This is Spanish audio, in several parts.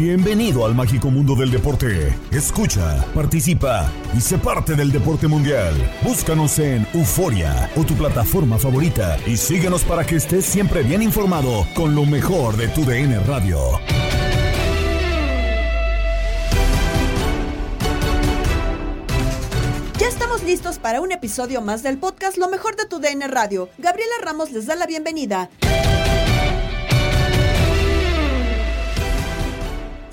Bienvenido al mágico mundo del deporte. Escucha, participa y sé parte del deporte mundial. Búscanos en Euforia o tu plataforma favorita y síguenos para que estés siempre bien informado con lo mejor de tu DN Radio. Ya estamos listos para un episodio más del podcast Lo mejor de tu DN Radio. Gabriela Ramos les da la bienvenida.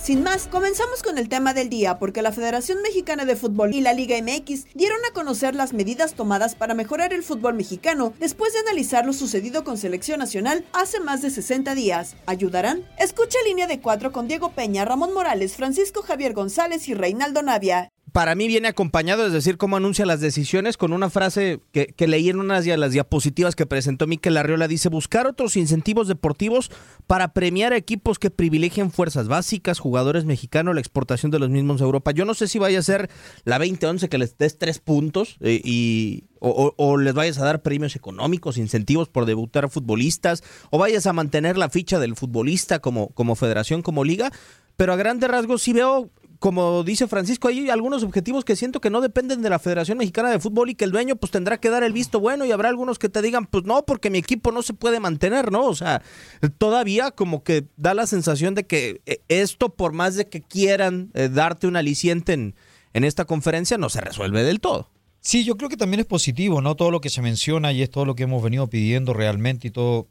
Sin más, comenzamos con el tema del día porque la Federación Mexicana de Fútbol y la Liga MX dieron a conocer las medidas tomadas para mejorar el fútbol mexicano después de analizar lo sucedido con selección nacional hace más de 60 días. ¿Ayudarán? Escucha línea de cuatro con Diego Peña, Ramón Morales, Francisco Javier González y Reinaldo Navia para mí viene acompañado, es decir, cómo anuncia las decisiones con una frase que, que leí en unas de las diapositivas que presentó Miquel Arriola. Dice, buscar otros incentivos deportivos para premiar a equipos que privilegien fuerzas básicas, jugadores mexicanos, la exportación de los mismos a Europa. Yo no sé si vaya a ser la 2011 que les des tres puntos eh, y... O, o, les vayas a dar premios económicos, incentivos por debutar futbolistas, o vayas a mantener la ficha del futbolista como, como federación, como liga, pero a grandes rasgos sí veo como dice Francisco, hay algunos objetivos que siento que no dependen de la Federación Mexicana de Fútbol y que el dueño pues tendrá que dar el visto bueno y habrá algunos que te digan, pues no, porque mi equipo no se puede mantener, ¿no? O sea, todavía como que da la sensación de que eh, esto, por más de que quieran eh, darte un aliciente en, en esta conferencia, no se resuelve del todo. Sí, yo creo que también es positivo, ¿no? Todo lo que se menciona y es todo lo que hemos venido pidiendo realmente y todo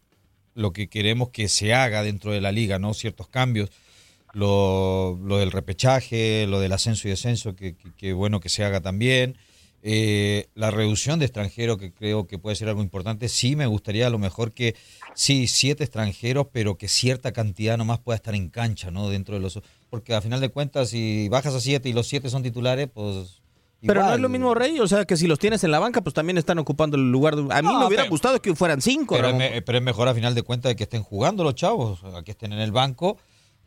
lo que queremos que se haga dentro de la liga, ¿no? Ciertos cambios lo, lo, del repechaje, lo del ascenso y descenso, que, que, que bueno que se haga también. Eh, la reducción de extranjeros, que creo que puede ser algo importante. Sí, me gustaría a lo mejor que, sí, siete extranjeros, pero que cierta cantidad nomás pueda estar en cancha, ¿no? Dentro de los. Porque a final de cuentas, si bajas a siete y los siete son titulares, pues. Pero no es lo mismo, Rey. O sea, que si los tienes en la banca, pues también están ocupando el lugar. De... A mí No, me hubiera pero- gustado que fueran cinco. Pero, me- pero es mejor a final de cuentas que estén jugando los chavos, que estén en el banco,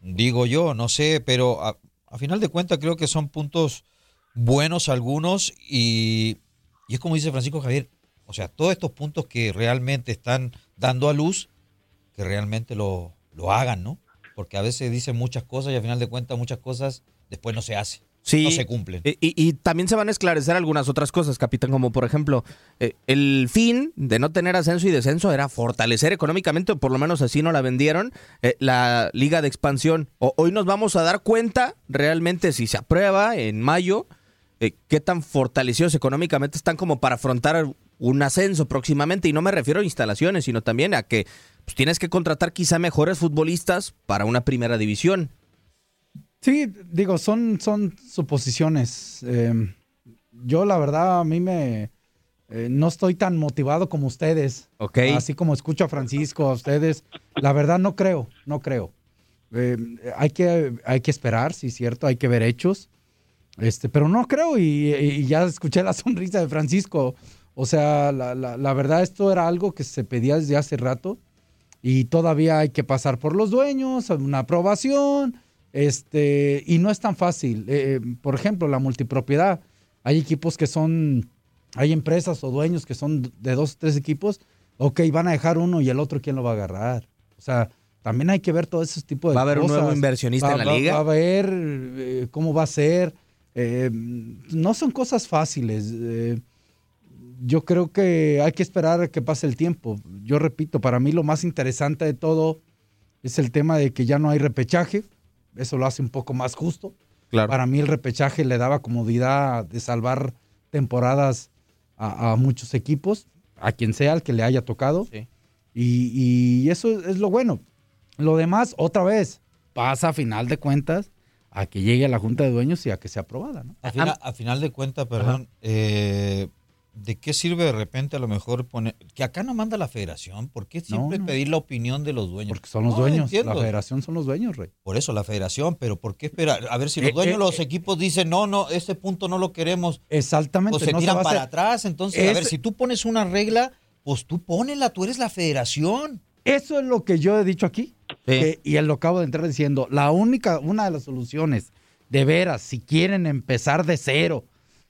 digo yo, no sé, pero a, final de cuentas creo que son puntos buenos algunos y, y es como dice Francisco Javier, o sea, todos estos puntos que realmente están dando a luz, que realmente lo, lo hagan, ¿no? Porque a veces dicen muchas cosas y a final de cuentas muchas cosas después no se hacen, Sí. no se cumplen. Y, y- también se van a esclarecer algunas otras cosas, capitán, como por ejemplo, eh, el fin de no tener ascenso y descenso era fortalecer económicamente, o por lo menos así no la vendieron, eh, la liga de expansión. O- hoy nos vamos a dar cuenta realmente si se aprueba en mayo, eh, qué tan fortalecidos económicamente están como para afrontar un ascenso próximamente. Y no me refiero a instalaciones, sino también a que pues, tienes que contratar quizá mejores futbolistas para una primera división. Sí, digo, son, son suposiciones. Eh, yo, la verdad, a mí me. eh, no estoy tan motivado como ustedes. Ok. Así como escucho a Francisco, a ustedes. La verdad, no creo, no creo. Eh, hay, que, hay que esperar, sí, cierto, hay que ver hechos. Este, pero no creo, y, y ya escuché la sonrisa de Francisco. O sea, la, la- la verdad, esto era algo que se pedía desde hace rato. y todavía hay que pasar por los dueños, una aprobación, este, y no es tan fácil. Eh, por ejemplo, la multipropiedad. Hay equipos que son, hay empresas o dueños que son de dos o tres equipos, ok, van a dejar uno y el otro, ¿quién lo va a agarrar? O sea, también hay que ver todo ese tipo de ¿Va a haber cosas. un nuevo inversionista Va- en la va- liga? Va a ver eh, cómo va a ser. Eh, no son cosas fáciles. Eh, yo creo que hay que esperar a que pase el tiempo. Yo repito, para mí lo más interesante de todo es el tema de que ya no hay repechaje. Eso lo hace un poco más justo. Claro. Para mí el repechaje le daba comodidad de salvar temporadas a, a muchos equipos, a quien sea el que le haya tocado. Sí. Y, y eso es lo bueno. Lo demás, otra vez, pasa a final de cuentas a que llegue a la Junta de Dueños y a que sea aprobada. ¿no? A, fina- a final de cuentas, perdón, eh, ¿de qué sirve de repente a lo mejor poner... Que acá no manda la federación, ¿por qué siempre no. pedir la opinión de los dueños? Porque son los No, dueños. La federación son los dueños, Rey. Por eso la federación, pero ¿por qué esperar? A ver si los Eh, dueños eh, los eh. equipos dicen, no, no, ese punto no lo queremos, Exactamente. o se tiran a para hacer- atrás. Entonces, a ver, si tú pones una regla, pues tú ponela, tú eres la federación. Eso es lo que yo he dicho aquí. que- y lo acabo de entrar diciendo. La única, una de las soluciones, de veras, si quieren empezar de cero,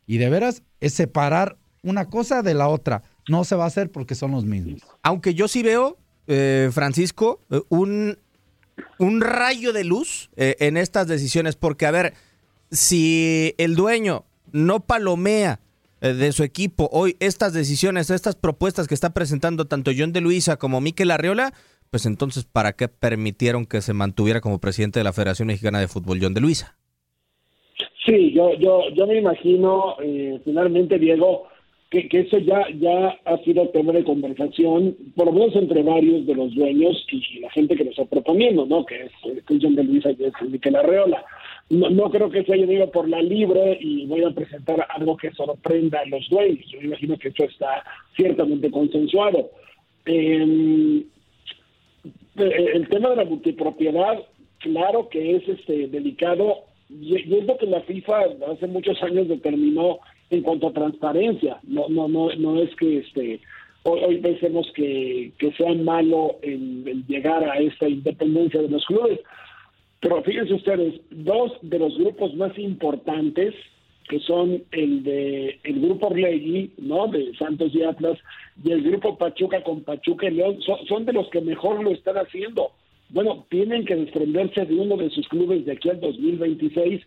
y de veras, es separar una cosa de la otra. No se va a hacer porque son los mismos. Aunque yo sí veo, eh, Francisco, eh, un, un rayo de luz eh, en estas decisiones, porque a ver, si el dueño no palomea eh, de su equipo hoy estas decisiones, estas propuestas que está presentando tanto John de Luisa como Miquel Arriola, pues entonces, ¿para qué permitieron que se mantuviera como presidente de la Federación Mexicana de Fútbol John de Luisa? Sí, yo, yo, yo me imagino, eh, finalmente, Diego, que, que eso ya, ya ha sido tema de conversación, por lo menos entre varios de los dueños y, la gente que lo está proponiendo, ¿no? Que es eh, Cristian de Luisa y es Miquel Arreola. No, no creo que se haya ido por la libre y voy a presentar algo que sorprenda a los dueños. Yo imagino que eso está ciertamente consensuado. Eh, eh, el tema de la multipropiedad, claro que es este delicado y, y es lo que la FIFA hace muchos años determinó en cuanto a transparencia. No, no, no, no es que este hoy, hoy pensemos que, que sea malo el, llegar a esta independencia de los clubes. Pero fíjense ustedes, dos de los grupos más importantes, que son el de el grupo Orlegui, ¿no? De Santos y Atlas, y el grupo Pachuca con Pachuca y León, son, son de los que mejor lo están haciendo. Bueno, tienen que desprenderse de uno de sus clubes de aquí al 2026,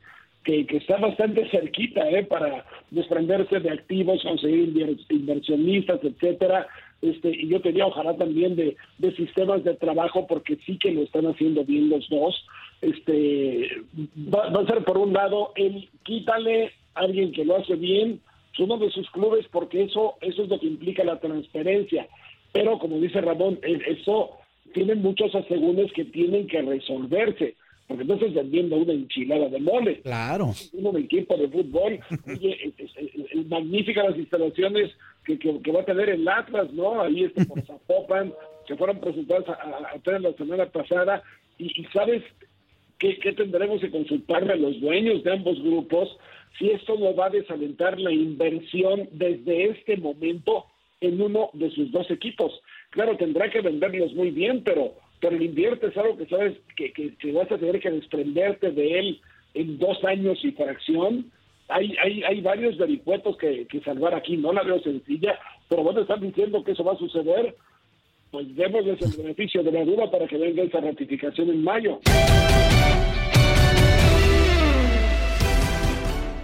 que, que está bastante cerquita, ¿eh? Para desprenderse de activos, conseguir inver- inversionistas, etcétera. Este, y yo tenía ojalá también de, de sistemas de trabajo, porque sí que lo están haciendo bien los dos. Este, va, va a ser por un lado, el quítale a alguien que lo hace bien, uno de sus clubes, porque eso, eso es lo que implica la transparencia. Pero como dice Ramón, e- eso tiene muchos asegúnes que tienen que resolverse, porque no estás vendiendo una enchilada de mole. Claro. Uno de equipo de fútbol, oye, es, es- es- es magnífica las instalaciones que, que, que va a tener el Atlas, ¿no? Ahí este por Zapopan, que fueron presentadas apenas la semana pasada, y, y sabes ¿Qué, qué tendremos que consultarle a los dueños de ambos grupos si esto no va a desalentar la inversión desde este momento en uno de sus dos equipos? Claro, tendrá que venderlos muy bien, pero, pero inviertes algo que sabes que, que, que vas a tener que desprenderte de él en dos años y fracción. Hay, hay, hay varios vericuetos que, que salvar aquí, no la veo sencilla, pero bueno, están diciendo que eso va a suceder, pues démosles el beneficio de la duda para que venga esa ratificación en mayo.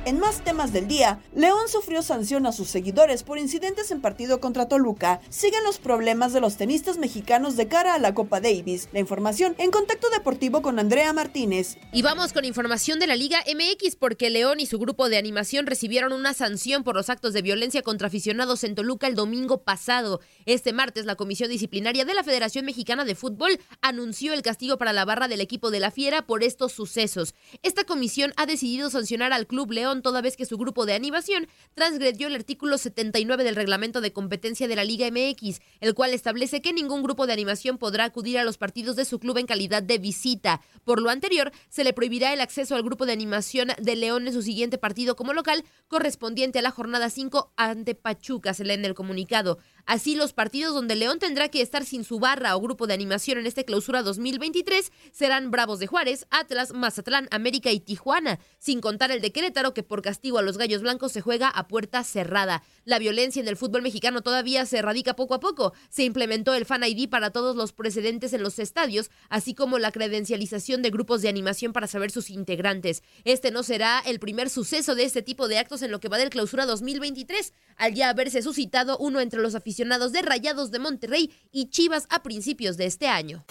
En más temas del día, León sufrió sanción a sus seguidores por incidentes en partido contra Toluca. Siguen los problemas de los tenistas mexicanos de cara a la Copa Davis. La información en Contacto Deportivo con Andrea Martínez. Y vamos con información de la Liga MX porque León y su grupo de animación recibieron una sanción por los actos de violencia contra aficionados en Toluca el domingo pasado. Este martes la Comisión Disciplinaria de la Federación Mexicana de Fútbol anunció el castigo para la barra del equipo de la Fiera por estos sucesos. Esta comisión ha decidido sancionar al Club León toda vez que su grupo de animación transgredió el artículo 79 del reglamento de competencia de la Liga MX, el cual establece que ningún grupo de animación podrá acudir a los partidos de su club en calidad de visita. Por lo anterior, se le prohibirá el acceso al grupo de animación de León en su siguiente partido como local, correspondiente a la jornada 5 ante Pachuca, se lee en el comunicado. Así, los partidos donde León tendrá que estar sin su barra o grupo de animación en este clausura 2023 serán Bravos de Juárez, Atlas, Mazatlán, América y Tijuana, sin contar el de Querétaro que por castigo a los Gallos Blancos se juega a puerta cerrada. La violencia en el fútbol mexicano todavía se erradica poco a poco. Se implementó el Fan ID para todos los precedentes en los estadios, así como la credencialización de grupos de animación para saber sus integrantes. Este no será el primer suceso de este tipo de actos en lo que va del clausura 2023, al ya haberse suscitado uno entre los aficionados de Rayados de Monterrey y Chivas a principios de este año.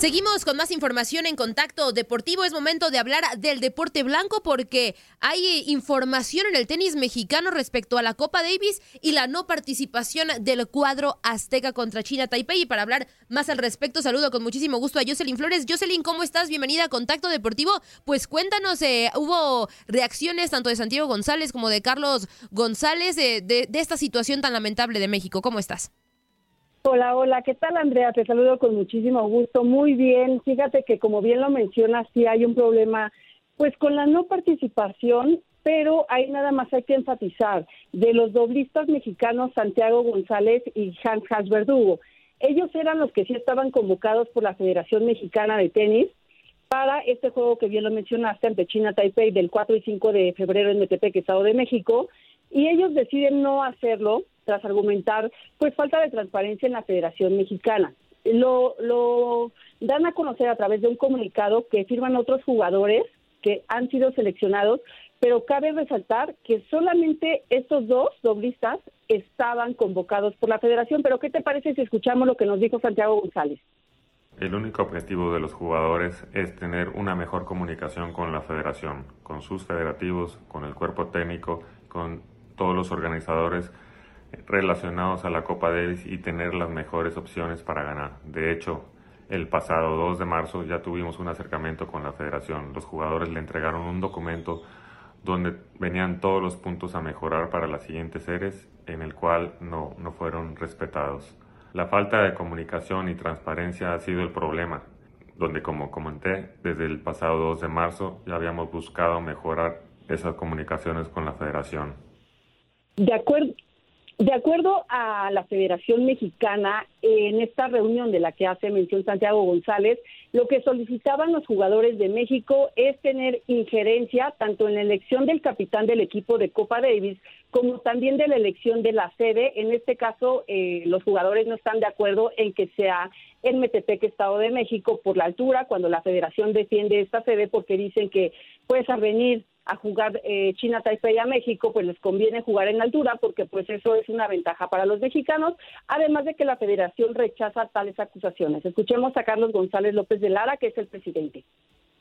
Seguimos con más información en Contacto Deportivo. Es momento de hablar del deporte blanco porque hay información en el tenis mexicano respecto a la Copa Davis y la no participación del cuadro azteca contra China Taipei. Y para hablar más al respecto, saludo con muchísimo gusto a Jocelyn Flores. Jocelyn, ¿cómo estás? Bienvenida a Contacto Deportivo. Pues cuéntanos, eh, hubo reacciones tanto de Santiago González como de Carlos González de, de esta situación tan lamentable de México. ¿Cómo estás? Hola, hola, ¿qué tal Andrea? Te saludo con muchísimo gusto. Muy bien, fíjate que como bien lo mencionas, sí hay un problema pues con la no participación, pero ahí nada más hay que enfatizar de los doblistas mexicanos Santiago González y Hans Hans Verdugo. Ellos eran los que sí estaban convocados por la Federación Mexicana de Tenis para este juego que bien lo mencionaste ante China Taipei del 4 y 5 de febrero en Metepec, Estado de México, y ellos deciden no hacerlo tras argumentar pues falta de transparencia en la Federación Mexicana. Lo, lo dan a conocer a través de un comunicado que firman otros jugadores que han sido seleccionados, pero cabe resaltar que solamente estos dos doblistas estaban convocados por la federación. Pero ¿qué te parece si escuchamos lo que nos dijo Santiago González? El único objetivo de los jugadores es tener una mejor comunicación con la federación, con sus federativos, con el cuerpo técnico, con todos los organizadores relacionados a la Copa Davis y tener las mejores opciones para ganar. De hecho, el pasado 2 de marzo ya tuvimos un acercamiento con la federación. Los jugadores le entregaron un documento donde venían todos los puntos a mejorar para las siguientes series, en el cual no, no fueron respetados. La falta de comunicación y transparencia ha sido el problema, donde como comenté, desde el pasado 2 de marzo ya habíamos buscado mejorar esas comunicaciones con la federación. De acuerdo, de acuerdo a la Federación Mexicana, en esta reunión de la que hace mención Santiago González, lo que solicitaban los jugadores de México es tener injerencia tanto en la elección del capitán del equipo de Copa Davis como también de la elección de la sede. En este caso, eh, los jugadores no están de acuerdo en que sea en Metepec, Estado de México, por la altura, cuando la federación defiende esta sede porque dicen que pues a venir a jugar eh, China Taipei a México, pues les conviene jugar en altura porque pues eso es una ventaja para los mexicanos, además de que la federación rechaza tales acusaciones. Escuchemos a Carlos González López de Lara, que es el presidente.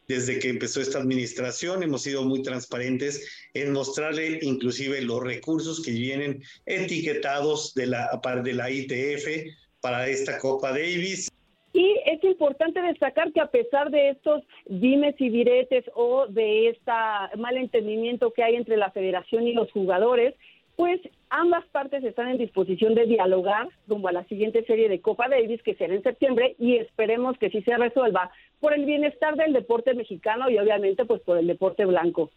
Desde que empezó esta administración hemos sido muy transparentes en mostrarle inclusive los recursos que vienen etiquetados de la, de la ITF para esta Copa Davis. Y es importante destacar que a pesar de estos dimes y diretes o de este malentendimiento que hay entre la federación y los jugadores, pues ambas partes están en disposición de dialogar rumbo a la siguiente serie de Copa Davis que será en septiembre y esperemos que sí se resuelva por el bienestar del deporte mexicano y obviamente pues por el deporte blanco.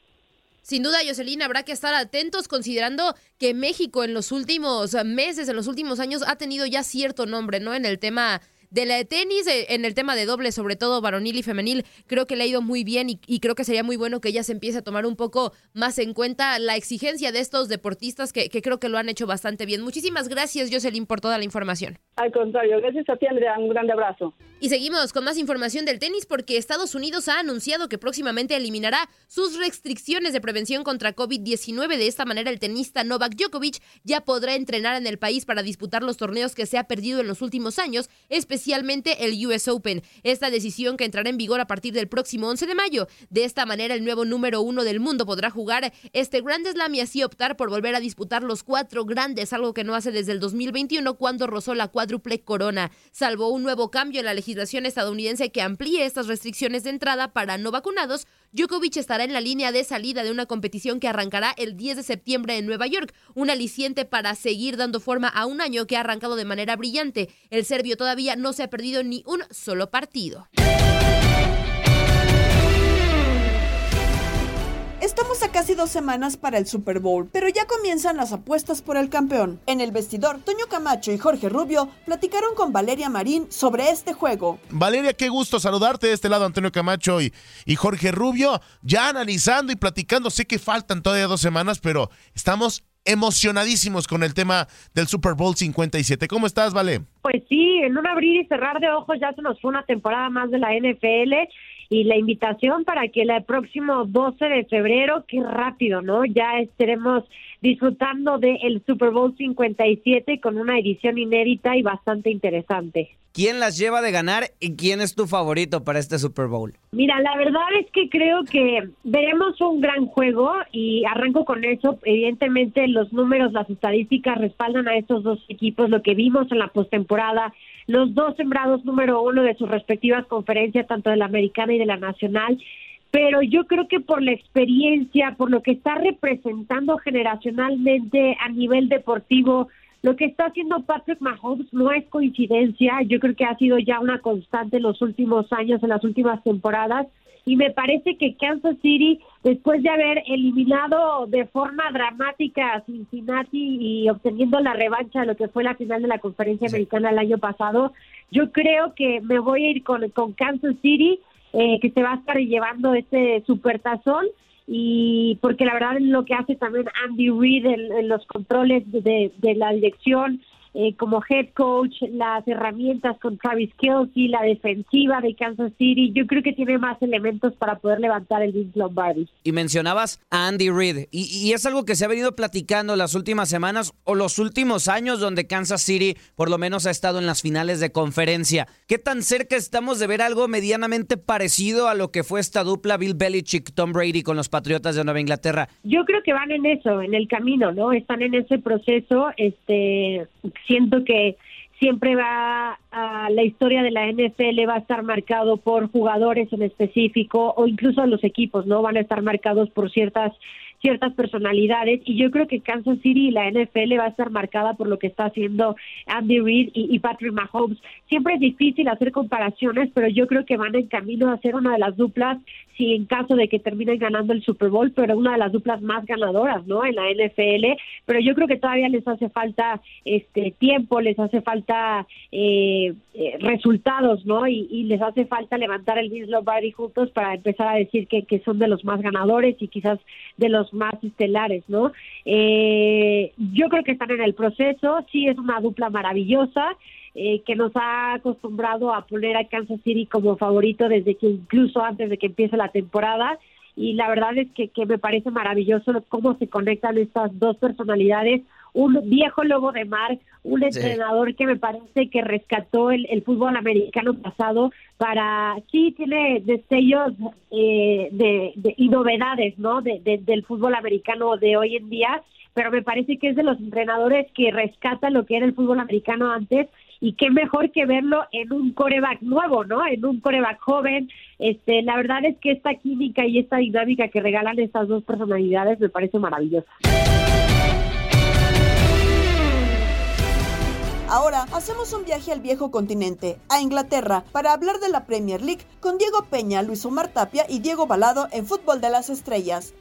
Sin duda, Jocelyn, habrá que estar atentos considerando que México en los últimos meses, en los últimos años, ha tenido ya cierto nombre, ¿no? En el tema de la de tenis, en el tema de doble, sobre todo varonil y femenil, creo que le ha ido muy bien y, creo que sería muy bueno que ella se empiece a tomar un poco más en cuenta la exigencia de estos deportistas que, que creo que lo han hecho bastante bien. Muchísimas gracias, Jocelyn, por toda la información. Al contrario, gracias a ti, Andrea. Un grande abrazo. Y seguimos con más información del tenis porque Estados Unidos ha anunciado que próximamente eliminará sus restricciones de prevención contra COVID-19. De esta manera, el tenista Novak Djokovic ya podrá entrenar en el país para disputar los torneos que se ha perdido en los últimos años, especialmente el US Open. Esta decisión que entrará en vigor a partir del próximo 11 de mayo. De esta manera, el nuevo número uno del mundo podrá jugar este Grand Slam y así optar por volver a disputar los cuatro grandes, algo que no hace desde el 2021 cuando rozó la cuádruple corona. Salvo un nuevo cambio en la legislación estadounidense que amplíe estas restricciones de entrada para no vacunados, Djokovic estará en la línea de salida de una competición que arrancará el 10 de septiembre en Nueva York, un aliciente para seguir dando forma a un año que ha arrancado de manera brillante. El serbio todavía no se ha perdido ni un solo partido. Estamos a casi dos semanas para el Super Bowl, pero ya comienzan las apuestas por el campeón. En el vestidor, Toño Camacho y Jorge Rubio platicaron con Valeria Marín sobre este juego. Valeria, qué gusto saludarte de este lado, Antonio Camacho y, y Jorge Rubio, ya analizando y platicando. Sé que faltan todavía dos semanas, pero estamos emocionadísimos con el tema del Super Bowl 57. ¿Cómo estás, Vale? Pues sí, en un abrir y cerrar de ojos ya se nos fue una temporada más de la NFL y la invitación para que el próximo 12 de febrero, qué rápido, ¿no? Ya estaremos disfrutando del Super Bowl 57 con una edición inédita y bastante interesante. ¿Quién las lleva de ganar y quién es tu favorito para este Super Bowl? Mira, la verdad es que creo que veremos un gran juego y arranco con eso. Evidentemente los números, las estadísticas respaldan a estos dos equipos, lo que vimos en la postemporada los dos sembrados número uno de sus respectivas conferencias, tanto de la americana y de la nacional. Pero yo creo que por la experiencia, por lo que está representando generacionalmente a nivel deportivo, lo que está haciendo Patrick Mahomes no es coincidencia. Yo creo que ha sido ya una constante en los últimos años, en las últimas temporadas y me parece que Kansas City, después de haber eliminado de forma dramática a Cincinnati y obteniendo la revancha de lo que fue la final de la conferencia americana el año pasado, yo creo que me voy a ir con, con Kansas City, eh, que se va a estar llevando este supertazón y porque la verdad es lo que hace también Andy Reid en, los controles de, de la dirección, eh, como head coach, las herramientas con Travis Kelsey, la defensiva de Kansas City, yo creo que tiene más elementos para poder levantar el Vince Lombardi. Y mencionabas a Andy Reid, y, y, es algo que se ha venido platicando las últimas semanas o los últimos años donde Kansas City por lo menos ha estado en las finales de conferencia. ¿Qué tan cerca estamos de ver algo medianamente parecido a lo que fue esta dupla Bill Belichick-Tom Brady con los Patriotas de Nueva Inglaterra? Yo creo que van en eso, en el camino, ¿no? Están en ese proceso, este siento que siempre va a la historia de la NFL va a estar marcado por jugadores en específico o incluso los equipos, ¿no? Van a estar marcados por ciertas ciertas personalidades y yo creo que Kansas City y la NFL va a estar marcada por lo que está haciendo Andy Reid y, Patrick Mahomes. Siempre es difícil hacer comparaciones, pero yo creo que van en camino a ser una de las duplas, si en caso de que terminen ganando el Super Bowl, pero una de las duplas más ganadoras, ¿no? En la NFL, pero yo creo que todavía les hace falta este tiempo, les hace falta eh, eh, resultados, ¿no? Y, les hace falta levantar el Vince Lombardi juntos para empezar a decir que, que son de los más ganadores y quizás de los más estelares, ¿no? Eh, yo creo que están en el proceso, sí es una dupla maravillosa. Eh, que nos ha acostumbrado a poner a Kansas City como favorito desde que incluso antes de que empiece la temporada y la verdad es que, que me parece maravilloso cómo se conectan estas dos personalidades un viejo lobo de mar, un entrenador que me parece que rescató el, fútbol americano pasado para, sí, tiene destellos eh, de, y novedades, ¿no? De, del fútbol americano de hoy en día, pero me parece que es de los entrenadores que rescata lo que era el fútbol americano antes y qué mejor que verlo en un coreback nuevo, ¿no? En un coreback joven. Este, la verdad es que esta química y esta dinámica que regalan estas dos personalidades me parece maravillosa. Ahora hacemos un viaje al viejo continente, a Inglaterra, para hablar de la Premier League con Diego Peña, Luis Omar Tapia y Diego Balado en Fútbol de las Estrellas.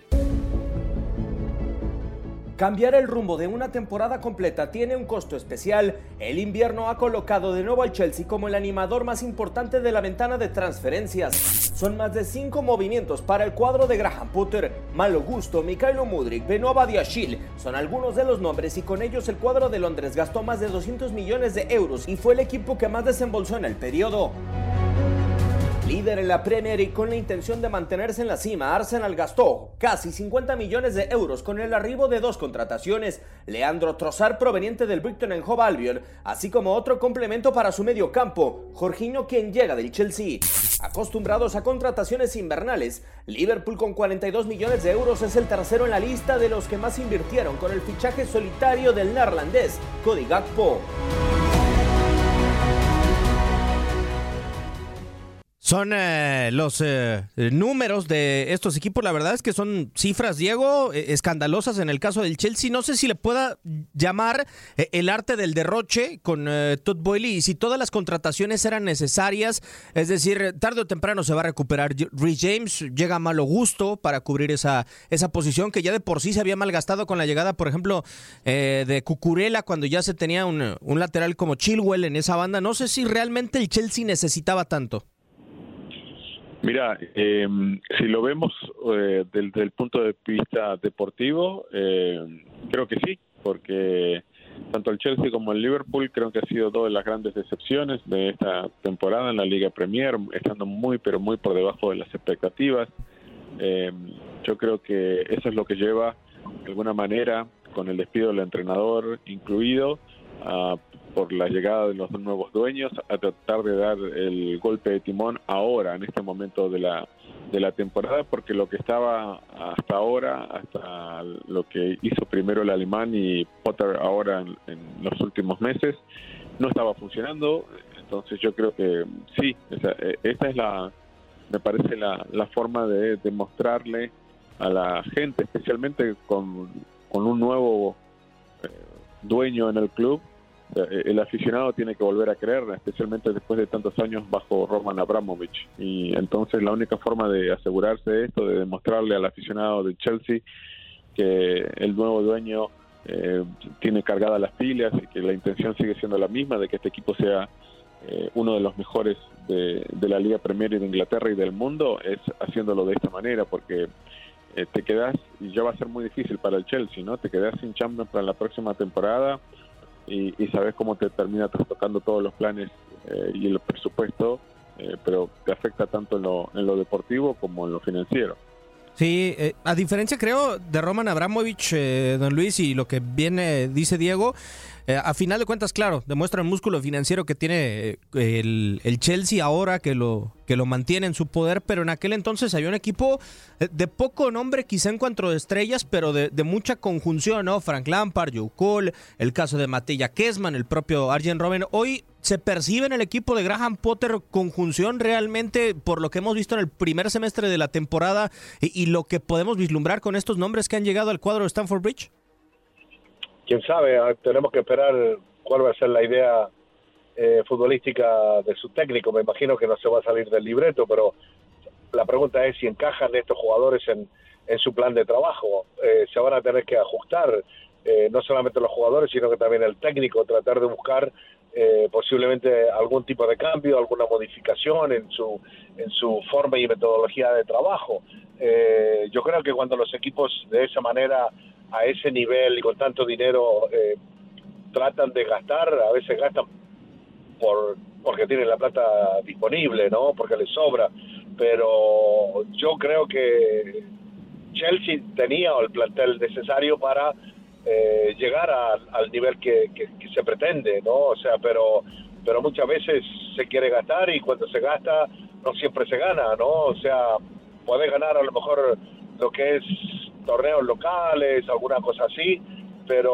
Cambiar el rumbo de una temporada completa tiene un costo especial. El invierno ha colocado de nuevo al Chelsea como el animador más importante de la ventana de transferencias. Son más de cinco movimientos para el cuadro de Graham Potter, Malo Gusto, Mikhailo Mudrik, Benoit Badiashile. Son algunos de los nombres y con ellos el cuadro de Londres gastó más de 200 millones de euros y fue el equipo que más desembolsó en el periodo. Líder en la Premier y con la intención de mantenerse en la cima, Arsenal gastó casi 50 millones de euros con el arribo de dos contrataciones, Leandro Trossard proveniente del Brighton en Hove Albion, así como otro complemento para su medio campo, Jorginho quien llega del Chelsea. Acostumbrados a contrataciones invernales, Liverpool con 42 millones de euros es el tercero en la lista de los que más invirtieron con el fichaje solitario del neerlandés, Cody Gakpo. Son eh, los eh, números de estos equipos. La verdad es que son cifras, Diego, eh, escandalosas en el caso del Chelsea. No sé si le pueda llamar el arte del derroche con Todd Boyle y si todas las contrataciones eran necesarias. Es decir, tarde o temprano se va a recuperar Rhys James. Llega a malo gusto para cubrir esa, esa posición que ya de por sí se había malgastado con la llegada, por ejemplo, de Cucurella cuando ya se tenía un, un lateral como Chilwell en esa banda. No sé si realmente el Chelsea necesitaba tanto. Mira, eh, si lo vemos eh, desde el punto de vista deportivo, eh, creo que sí, porque tanto el Chelsea como el Liverpool creo que han sido dos de las grandes decepciones de esta temporada en la Liga Premier, estando muy, pero muy por debajo de las expectativas. Eh, yo creo que eso es lo que lleva, de alguna manera, con el despido del entrenador incluido, a por la llegada de los nuevos dueños a tratar de dar el golpe de timón ahora, en este momento de la, de la temporada, porque lo que estaba hasta ahora, hasta lo que hizo primero el alemán y Potter ahora en, los últimos meses, no estaba funcionando. Entonces yo creo que sí, e, esta es la, me parece la, la forma de demostrarle a la gente, especialmente con, con un nuevo eh, dueño en el club, eh, el aficionado tiene que volver a creer, especialmente después de tantos años bajo Roman Abramovich. Y entonces la única forma de asegurarse de esto, de demostrarle al aficionado de Chelsea que el nuevo dueño eh, tiene cargadas las pilas y que la intención sigue siendo la misma, de que este equipo sea eh, uno de los mejores de, la Liga Premier de Inglaterra y del mundo, es haciéndolo de esta manera, porque te quedas, y ya va a ser muy difícil para el Chelsea, ¿no? Te quedas sin Champions para la próxima temporada y, sabes cómo te termina tocando todos los planes eh, y el presupuesto, eh, pero te afecta tanto en lo, en lo deportivo como en lo financiero. Sí, eh, a diferencia creo de Roman Abramovich, don Luis, y lo que viene, dice Diego, eh, a final de cuentas, claro, demuestra el músculo financiero que tiene eh, el, Chelsea ahora que lo, que lo mantiene en su poder, pero en aquel entonces había un equipo eh, de poco nombre quizá en cuanto estrellas, pero de, mucha conjunción, ¿no? Frank Lampard, Joe Cole, el caso de Matilla Kesman, el propio Arjen Robben. Hoy se percibe en el equipo de Graham Potter conjunción realmente por lo que hemos visto en el primer semestre de la temporada y, y lo que podemos vislumbrar con estos nombres que han llegado al cuadro de Stanford Bridge? Quién sabe, ah, tenemos que esperar cuál va a ser la idea eh, futbolística de su técnico. Me imagino que no se va a salir del libreto, pero la pregunta es si encajan estos jugadores en, en su plan de trabajo. Eh, se van a tener que ajustar, eh, no solamente los jugadores, sino que también el técnico, tratar de buscar posiblemente algún tipo de cambio, alguna modificación en su, en su forma y metodología de trabajo. yo creo que cuando los equipos de esa manera a ese nivel y con tanto dinero eh, tratan de gastar, a veces gastan por porque tienen la plata disponible, ¿no? Porque les sobra. Pero yo creo que Chelsea tenía el plantel necesario para eh, llegar al nivel que, se pretende, ¿no? O sea, pero pero muchas veces se quiere gastar y cuando se gasta no siempre se gana, ¿no? O sea, puede ganar a lo mejor lo que es torneos locales, alguna cosa así, pero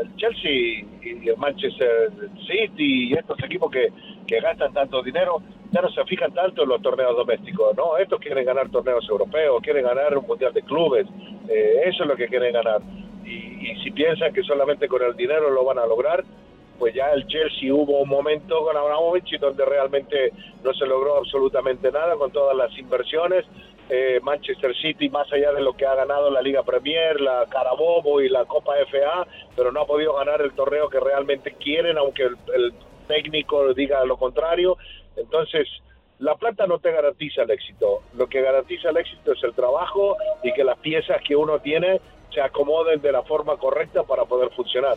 el Chelsea y el Manchester City y estos equipos que, que gastan tanto dinero ya no se fijan tanto en los torneos domésticos, ¿no? Estos quieren ganar torneos europeos, quieren ganar un mundial de clubes, eh, eso es lo que quieren ganar. Y, y si piensan que solamente con el dinero lo van a lograr, pues ya el Chelsea hubo un momento con Abramovich donde realmente no se logró absolutamente nada con todas las inversiones, eh, Manchester City más allá de lo que ha ganado la Liga Premier, la Carabobo y la Copa FA, pero no ha podido ganar el torneo que realmente quieren, aunque el, técnico diga lo contrario. Entonces, la plata no te garantiza el éxito. Lo que garantiza el éxito es el trabajo y que las piezas que uno tiene se acomoden de la forma correcta para poder funcionar.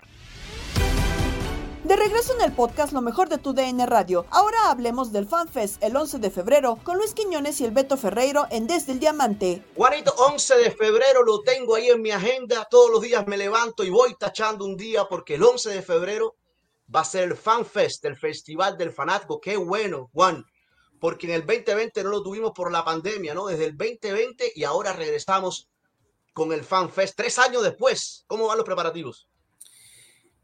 De regreso en el podcast Lo mejor de tu DN Radio. Ahora hablemos del FanFest el 11 de febrero con Luis Quiñones y el Beto Ferreiro en Desde el Diamante. Juanito, 11 de febrero lo tengo ahí en mi agenda. Todos los días me levanto y voy tachando un día porque el 11 de febrero va a ser el FanFest, el Festival del Fanático. Qué bueno, Juan, porque en el 2020 no lo tuvimos por la pandemia, ¿no? Desde el 2020 y ahora regresamos con el FanFest tres años después. ¿Cómo van los preparativos?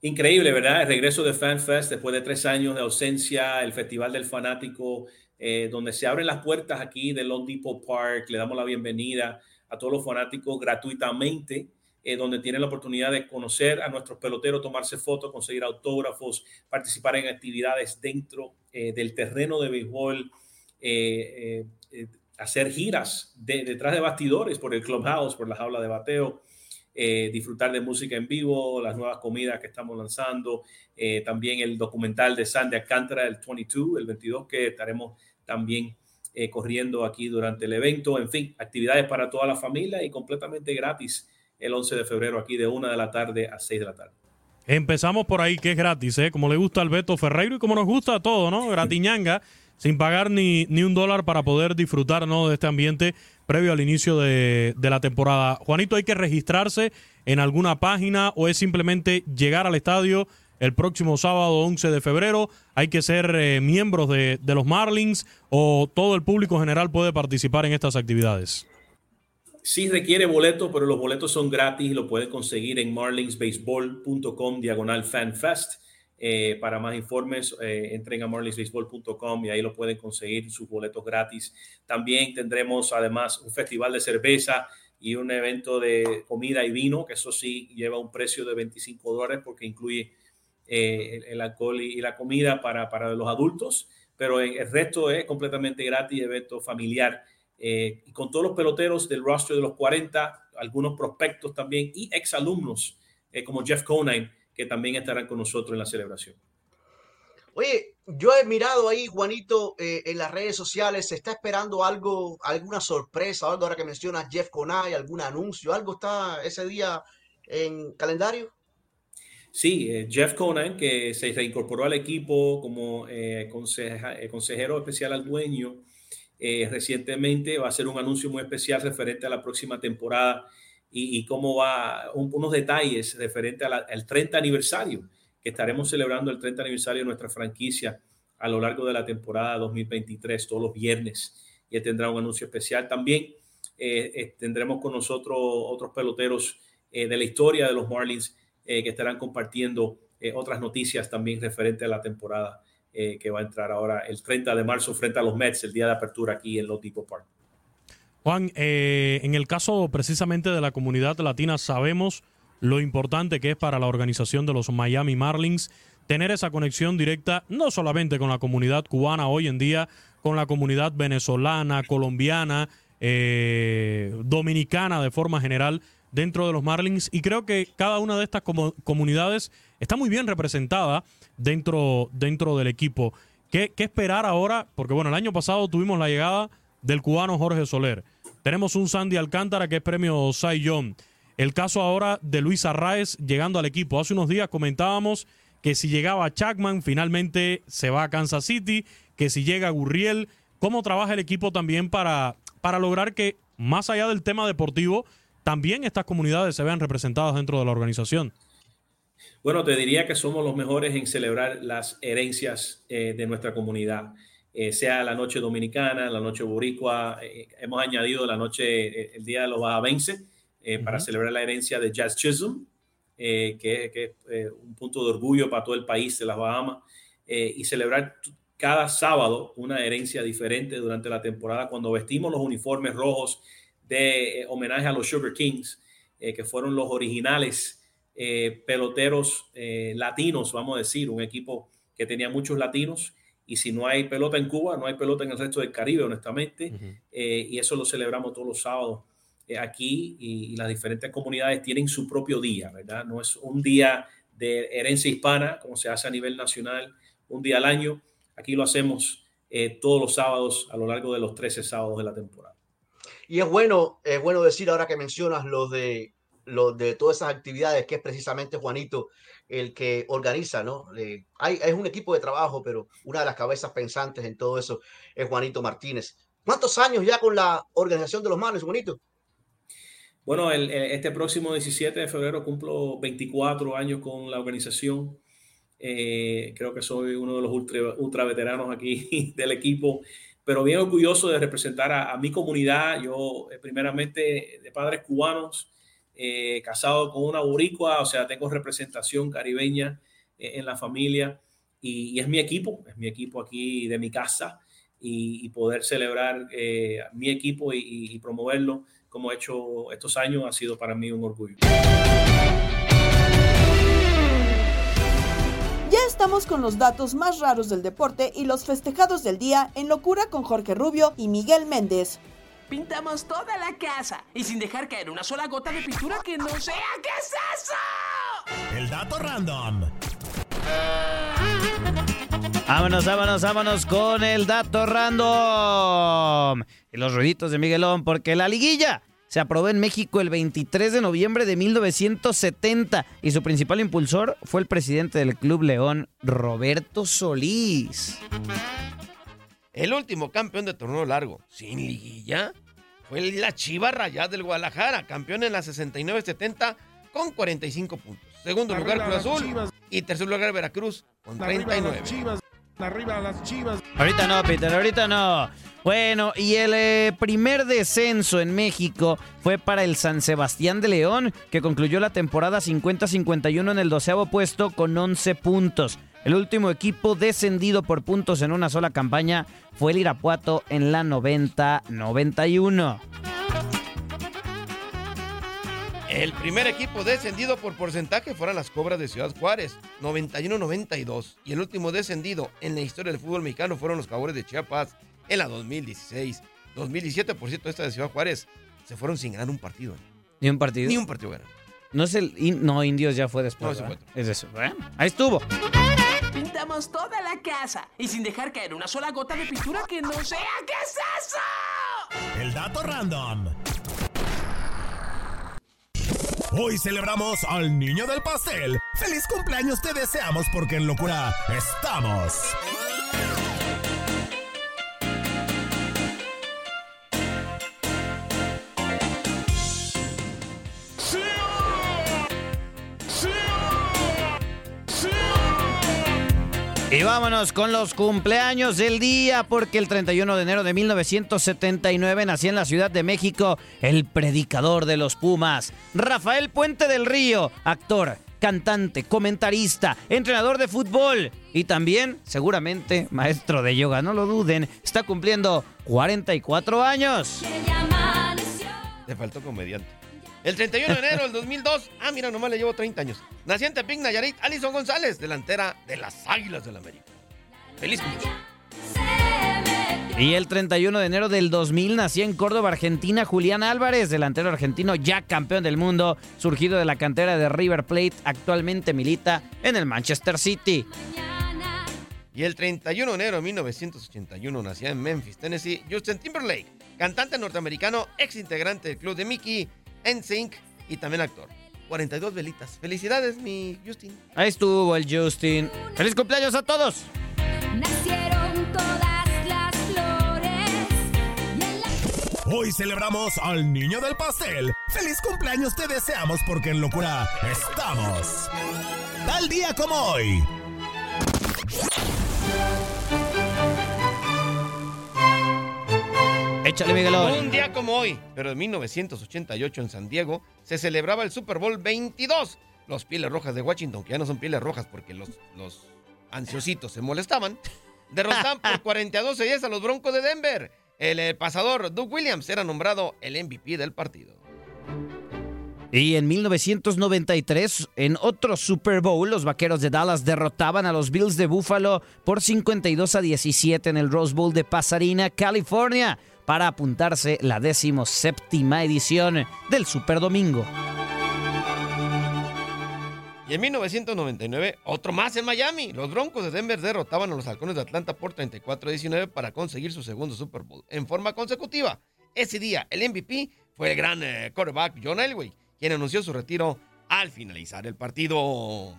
Increíble, ¿verdad? El regreso de FanFest después de tres años de ausencia, el Festival del Fanático, eh, donde se abren las puertas aquí del Long Depot Park. Le damos la bienvenida a todos los fanáticos gratuitamente, eh, donde tienen la oportunidad de conocer a nuestros peloteros, tomarse fotos, conseguir autógrafos, participar en actividades dentro eh, del terreno de béisbol, hacer giras detrás de bastidores por el clubhouse, por la jaula de bateo. Eh, disfrutar de música en vivo, las nuevas comidas que estamos lanzando, eh, también el documental de Sandy Alcántara, el 22, el 22, que estaremos también eh, corriendo aquí durante el evento. En fin, actividades para toda la familia y completamente gratis el 11 de febrero aquí de 1 de la tarde a 6 de la tarde. Empezamos por ahí, que es gratis, ¿eh? como le gusta al Beto Ferreiro y como nos gusta a ¿no? Gratiñanga, sin pagar ni, ni un dólar para poder disfrutar ¿no? de este ambiente previo al inicio de, la temporada. Juanito, ¿hay que registrarse en alguna página o es simplemente llegar al estadio el próximo sábado 11 de febrero? ¿Hay que ser eh, miembros de, los Marlins o todo el público general puede participar en estas actividades? Sí requiere boleto, pero los boletos son gratis y lo pueden conseguir en marlinsbaseball.com diagonal fanfest. Eh, para más informes, eh, entren a marlinsbaseball.com y ahí lo pueden conseguir sus boletos gratis. También tendremos además un festival de cerveza y un evento de comida y vino, que eso sí lleva un precio de 25 dólares porque incluye eh, el, alcohol y, la comida para, para, los adultos, pero el resto es completamente gratis, evento familiar. y con todos los peloteros del roster de los 40, algunos prospectos también y exalumnos como Jeff Conine, que también estarán con nosotros en la celebración. Oye, yo he mirado ahí, Juanito, eh, en las redes sociales, ¿se está esperando algo, alguna sorpresa, algo ahora que mencionas Jeff Conay, algún anuncio, algo está ese día en calendario? Sí, eh, Jeff Conan, que se reincorporó al equipo como eh, consejero especial al dueño recientemente, va a hacer un anuncio muy especial referente a la próxima temporada y, cómo va, unos detalles referentes al 30 aniversario, que estaremos celebrando el 30 aniversario de nuestra franquicia a lo largo de la temporada 2023, todos los viernes, y tendrá un anuncio especial. También eh, eh, tendremos con nosotros otros peloteros eh, de la historia de los Marlins que estarán compartiendo otras noticias también referente a la temporada que va a entrar ahora el 30 de marzo frente a los Mets, el día de apertura aquí en Lotipo Park. Juan, eh, en el caso precisamente de la comunidad latina, sabemos lo importante que es para la organización de los Miami Marlins tener esa conexión directa, no solamente con la comunidad cubana hoy en día, con la comunidad venezolana, colombiana, eh, dominicana de forma general dentro de los Marlins. Y creo que cada una de estas comunidades está muy bien representada dentro, dentro del equipo. ¿Qué, ¿Qué esperar ahora? Porque bueno, el año pasado tuvimos la llegada del cubano Jorge Soler. Tenemos un Sandy Alcántara que es premio Cy Young. El caso ahora de Luis Arraez llegando al equipo. Hace unos días comentábamos que si llegaba Chapman, finalmente se va a Kansas City, que si llega Gurriel, cómo trabaja el equipo también para, para lograr que, más allá del tema deportivo, también estas comunidades se vean representadas dentro de la organización. Bueno, te diría que somos los mejores en celebrar las herencias eh, de nuestra comunidad. Eh, sea la noche dominicana, la noche boricua, eh, hemos añadido la noche, eh, el Día de los Bahavenses, para celebrar la herencia de Jazz Chisholm, que, es un punto de orgullo para todo el país de las Bahamas, y celebrar cada sábado una herencia diferente durante la temporada cuando vestimos los uniformes rojos de homenaje a los Sugar Kings, que fueron los originales eh, peloteros eh, latinos, vamos a decir, un equipo que tenía muchos latinos. Y si no hay pelota en Cuba, no hay pelota en el resto del Caribe, honestamente. Eh, y eso lo celebramos todos los sábados aquí. Y, y las diferentes comunidades tienen su propio día, ¿verdad? No es un día de herencia hispana, como se hace a nivel nacional, un día al año. Aquí lo hacemos eh, todos los sábados a lo largo de los 13 sábados de la temporada. Y es bueno, es bueno decir ahora que mencionas lo de, lo de todas esas actividades, que es precisamente Juanito el que organiza, ¿no? Hay, es un equipo de trabajo, pero una de las cabezas pensantes en todo eso es Juanito Martínez. ¿Cuántos años ya con la organización de los Marlins, Juanito? Bueno, este próximo 17 de febrero cumplo 24 años con la organización. Eh, creo que soy uno de los ultra, veteranos aquí del equipo, pero bien orgulloso de representar a, a mi comunidad. Yo, eh, primeramente, de padres cubanos, eh, casado con una boricua, o sea, tengo representación caribeña eh, en la familia y, es mi equipo, es mi equipo aquí de mi casa y, y poder celebrar eh, mi equipo y, y promoverlo como he hecho estos años ha sido para mí un orgullo. Ya estamos con los datos más raros del deporte y los festejados del día en Locura con Jorge Rubio y Miguel Méndez. Pintamos toda la casa y sin dejar caer una sola gota de pintura que no sea. ¿Qué es eso? El dato random. Vámonos, vámonos, vámonos con el dato random. Y los ruiditos de Miguelón, porque la liguilla se aprobó en México el 23 de noviembre de 1970 y su principal impulsor fue el presidente del Club León, Roberto Solís. El último campeón de torneo largo, sin liguilla, fue la Chiva Rayada del Guadalajara, campeón en la 69-70 con 45 puntos. Segundo Arriba lugar Cruz Azul Chivas. y tercer lugar Veracruz con Arriba 39. las chivas. Arriba las chivas. Ahorita no, Peter, ahorita no. Bueno, y el eh, primer descenso en México fue para el San Sebastián de León, que concluyó la temporada 50-51 en el doceavo puesto con 11 puntos. El último equipo descendido por puntos en una sola campaña fue el Irapuato en la 90-91. El primer equipo descendido por porcentaje fueron las Cobras de Ciudad Juárez, 91-92. Y el último descendido en la historia del fútbol mexicano fueron los Jaguares de Chiapas en la 2016. 2017, por cierto, esta de Ciudad Juárez se fueron sin ganar un partido. Ni un partido. Ni un partido ganaron. No es el. no, Indios ya fue No, después. ese ¿verdad? fue Es eso. Bueno, ahí estuvo. Pintamos toda la casa y sin dejar caer una sola gota de pintura que no sea. ¿Qué es eso? El dato random. Hoy celebramos al niño del pastel. ¡Feliz cumpleaños te deseamos porque en locura estamos! Y vámonos con los cumpleaños del día, porque el 31 de enero de 1979 nació en la Ciudad de México el predicador de los Pumas, Rafael Puente del Río, actor, cantante, comentarista, entrenador de fútbol y también, seguramente, maestro de yoga, no lo duden, está cumpliendo 44 años. Te faltó comediante. El 31 de enero del 2002, ah, mira, nomás le llevo 30 años. Nació en Tepic, Nayarit, Alison González, delantera de las Águilas del América. Feliz cumpleaños. Y el 31 de enero del 2000 nació en Córdoba, Argentina, Julián Álvarez, delantero argentino ya campeón del mundo, surgido de la cantera de River Plate, actualmente milita en el Manchester City. Y el 31 de enero de 1981 nació en Memphis, Tennessee, Justin Timberlake, cantante norteamericano, ex integrante del club de Mickey, NSYNC y también actor. 42 velitas. Felicidades, mi Justin. Ahí estuvo el Justin. ¡Feliz cumpleaños a todos! Nacieron todas las flores. Hoy celebramos al niño del pastel. ¡Feliz cumpleaños te deseamos porque en locura estamos! Tal día como hoy. Échale, Miguelón. Un día como hoy, pero en 1988 en San Diego, se celebraba el Super Bowl 22. Los Pieles Rojas de Washington, que ya no son Pieles Rojas porque los, los ansiositos se molestaban, derrotaban por 42 a 10 a los Broncos de Denver. El, eh, pasador Doug Williams era nombrado el MVP del partido. Y en 1993, en otro Super Bowl, los Vaqueros de Dallas derrotaban a los Bills de Buffalo por 52 a 17 en el Rose Bowl de Pasadena, California, para apuntarse la decimoséptima edición del Super Domingo. Y en 1999, otro más en Miami. Los Broncos de Denver derrotaban a los Halcones de Atlanta por 34 a 19 para conseguir su segundo Super Bowl en forma consecutiva. Ese día, el MVP fue el gran eh, quarterback John Elway, quien anunció su retiro al finalizar el partido.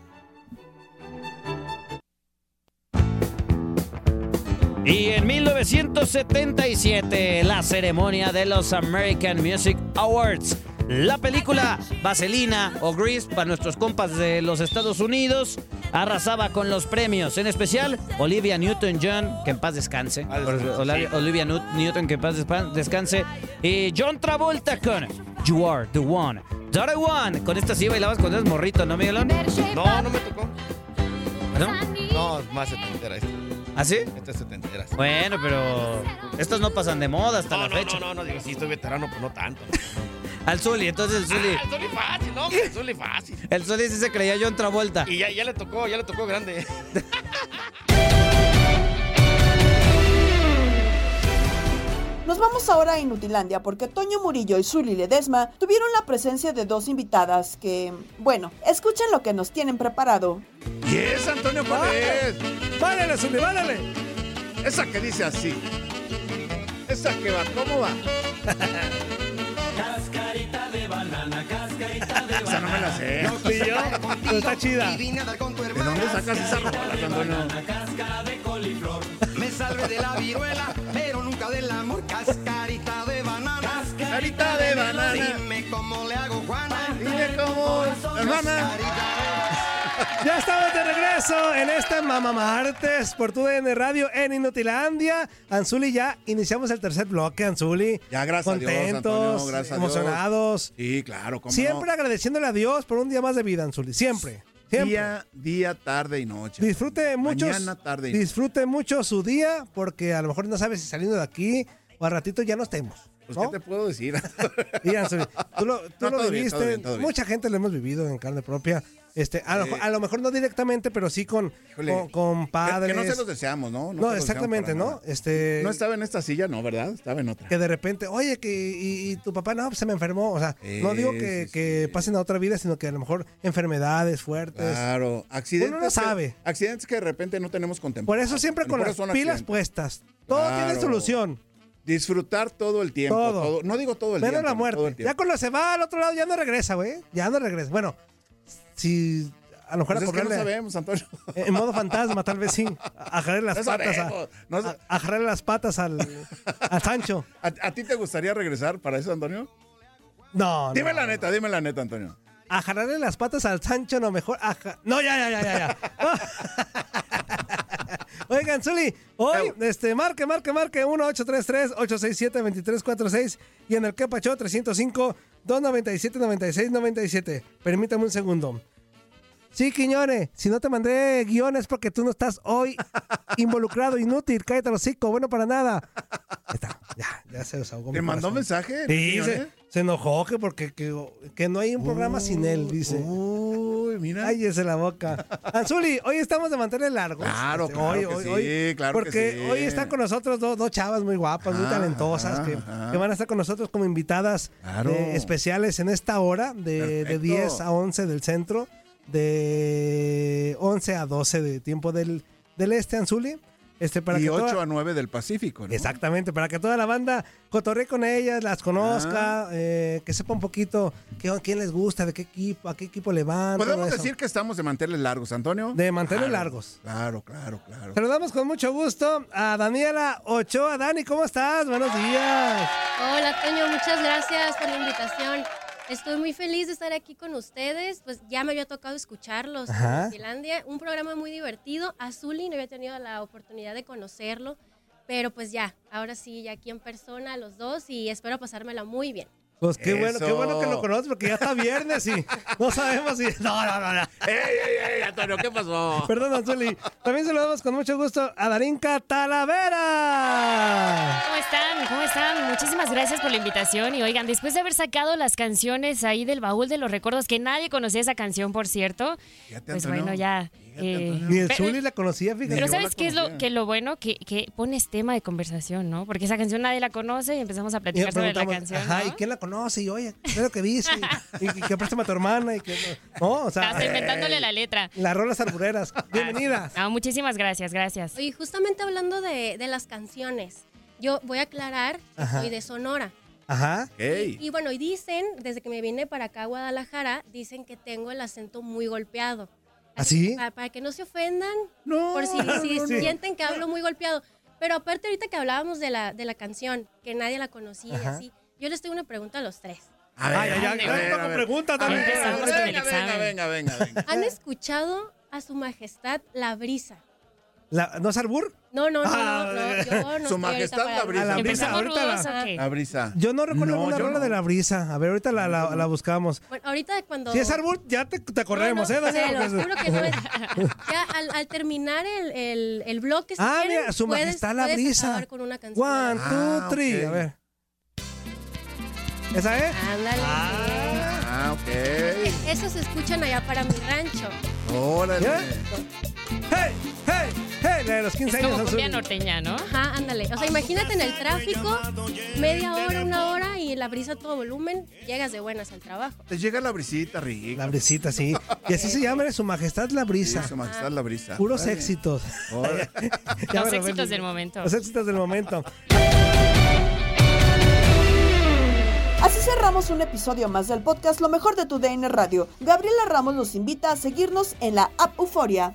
Y en 1977, la ceremonia de los American Music Awards. La película Vaselina o Grease para nuestros compas de los Estados Unidos arrasaba con los premios, en especial Olivia Newton-John, que en paz descanse. Olivia, Olivia Newt- Newton, que en paz descanse. Y John Travolta con You Are the One. I Want. Con esta sí bailabas cuando eres morrito, ¿no, Miguelón? No, no me tocó. ¿No? No, más setentera esta. ¿Ah, sí? Esta es setentera. Bueno, pero estos no pasan de moda hasta No, la no, fecha. no, no, no, digo, sí, estoy veterano, pero no tanto. Al Zuli, entonces el Zuli. Ah, el Zuli fácil, no, el Zuli fácil. El Zuli sí se creía John Travolta. Y ya, ya le tocó, ya le tocó grande. Nos vamos ahora a Inutilandia porque Toño Murillo y Zuli Ledesma tuvieron la presencia de dos invitadas que, bueno, escuchen lo que nos tienen preparado. ¿Y es Antonio cuál es? Válale, Zuli, válale. Esa que dice así. Esa que va, ¿cómo va? Cascarita de banana, cascarita de Esa no me la sé. No, fui yo, pero está chida. ¿De dónde sacas esa rola, Antonio? Cáscara de coliflor. Salve de la viruela, pero nunca del amor. Cascarita de banana. Cascarita de banana. Dime cómo le hago, Juana. Dime cómo, hermana. Ya estamos de regreso en este Mama Martes por tu DN Radio en Inutilandia. Anzuli, ya iniciamos el tercer bloque, Anzuli. Ya, gracias a Dios, Contentos, Antonio, gracias a Dios. emocionados. Sí, claro, cómo Siempre no. agradeciéndole a Dios por un día más de vida, Anzuli. Siempre. Siempre. Día, día, tarde y noche. Disfrute mucho. Mañana, tarde y noche. Disfrute mucho su día porque a lo mejor no sabes si saliendo de aquí o a ratito ya no estemos. Pues, ¿no? ¿qué te puedo decir? Tú lo, tú No, lo todo bien, viviste, todo bien, todo bien. mucha gente lo hemos vivido en carne propia. Este, a, lo, Sí. a lo mejor no directamente, pero sí con, Híjole, con, con padres. Que, no se los deseamos, ¿no? No, exactamente, ¿no? Este, No estaba en esta silla, no, ¿verdad? Estaba en otra. que de repente, oye, que y, y tu papá no, pues se me enfermó. O sea, no digo que, Sí, que pasen a otra vida, sino que a lo mejor enfermedades fuertes. Claro, accidentes. Uno no sabe. Que, accidentes que de repente no tenemos Por contemplados. eso siempre con Por las pilas accidentes. puestas. Todo tiene solución. Disfrutar todo el tiempo. Todo. todo. No digo todo el Menos tiempo. la no, todo el muerte. Ya cuando se va al otro lado ya no regresa, güey. Ya no regresa. Bueno, si a lo mejor Pues a es que no cobrarle- sabemos, Antonio. En modo fantasma, tal vez sí. A jalarle las No patas. sabemos, a, las patas al, al Sancho. ¿A, a ti te gustaría regresar para eso, Antonio? No, Dime la neta, dime la neta, Antonio. A jalarle las patas al Sancho, no, mejor. ja- No, ya, ya, ya, ya. ya. Oigan, Zuli, hoy, este, marque, marque, marque 1-833-867-2346 y en el Quepacho 305-297-9697. Permítame un segundo. Sí, Quiñones, si no te mandé guiones porque tú no estás hoy involucrado, inútil, cállate los hocico, bueno para nada. Está, ya, ya se desahogó. ¿Te mi mandó corazón. mensaje? Sí, se, se enojó que porque que, que no hay un programa sin él, dice. Uy, mira. Cállese la boca. Anzuli, hoy estamos de manteles largos. Claro, Este, claro hoy, que hoy, sí, hoy, claro que Porque sí. hoy están con nosotros dos, dos chavas muy guapas, muy Ajá, talentosas, que, van a estar con nosotros como invitadas Claro. especiales en esta hora, de, de Perfecto. 10 a 11 del centro, de 11 a 12 de tiempo del, del este, Anzuli. Este, para y que 8 toda- a 9 del Pacífico, ¿no? Exactamente, para que toda la banda cotorree con ellas, las conozca, eh, que sepa un poquito qué, quién les gusta, de qué equipo, a qué equipo le van. todo Podemos eso. decir que estamos de manteles largos, Antonio. De manteles Claro, largos. Claro, claro, claro. Saludamos con mucho gusto a Daniela Ochoa. Dani, ¿cómo estás? Buenos días. Hola, Toño, muchas gracias por la invitación. Estoy muy feliz de estar aquí con ustedes. Pues ya me había tocado escucharlos Ajá. en Finlandia. Un programa muy divertido. Azuli no había tenido la oportunidad de conocerlo. Pero pues ya, ahora sí, ya aquí en persona los dos y espero pasármela muy bien. Pues qué bueno, qué bueno que lo conoces porque ya está viernes y no sabemos si. No, no, no, no. ¡Ey, ey, ey, Antonio, qué pasó! Perdón, Anzuli. También saludamos con mucho gusto a Darinka Talavera. ¿Cómo están? ¿Cómo están? Muchísimas gracias por la invitación. Y oigan, después de haber sacado las canciones ahí del baúl de los recuerdos, que nadie conocía esa canción, por cierto, pues bueno, ya. Eh, Ni el Zuli la conocía, fíjate. Pero ¿sabes qué es lo, que lo bueno? Que, que pones tema de conversación, ¿no? Porque esa canción nadie la conoce y empezamos a platicar sobre la canción. Ajá, ¿no? ¿y quién la conoce? Y oye, ¿qué es lo que viste? Y, y que préstame a tu hermana. Y que, no, o sea. Estás inventándole la letra. Las rolas arbureras. Bienvenidas. Ah, muchísimas gracias, gracias. Oye, justamente hablando de, de las canciones, yo voy a aclarar que Ajá. soy de Sonora. Ajá. Y, y bueno, y dicen, desde que me vine para acá a Guadalajara, dicen que tengo el acento muy golpeado. ¿Así? Para, para que no se ofendan, por si, si no, no. sienten que hablo muy golpeado. Pero aparte ahorita que hablábamos de la, de la canción, que nadie la conocía y Ajá. así, yo les tengo una pregunta a los tres. A ver, Ay, ay, ay, a ver, toco a ver. preguntas A ver, también. venga, venga, venga, venga. ¿Han escuchado a su majestad la brisa? La- ¿No es albur? No, no, no, Ah, no, yo no Su majestad la brisa. A la brisa, ¿Empezamos ahorita la-? La brisa. Yo no recuerdo No, yo rola no. de la brisa. A ver, ahorita la, la, la buscamos. Bueno, ahorita cuando... Si es albur, ya te, te corremos, No, no, ¿eh? juro que no es. Ya al, al terminar el, el, el bloque, si Ah, quieren, mira, su puedes- majestad la brisa. con una canción. One, two, Ah, three. ok. A ver. ¿Esa es? Ándale. Ah, ok. Esos se escuchan allá para mi rancho. Órale. ¿Ya? ¡Hey! ¡Hey! ¡Hey! La de los 15 Es como años. cumbia azul. norteña, ¿no? Ajá, ándale. O sea, imagínate en el tráfico, media hora, una hora y la brisa a todo volumen, llegas de buenas al trabajo. Te llega la brisita, rica. La brisita, sí. Y así se llama, Su Majestad la brisa. Sí, su majestad la brisa. Puros éxitos. Ya Los éxitos del momento. Los éxitos del momento. Así cerramos un episodio más del podcast Lo mejor de tu DN Radio. Gabriela Ramos nos invita a seguirnos en la app Euforia.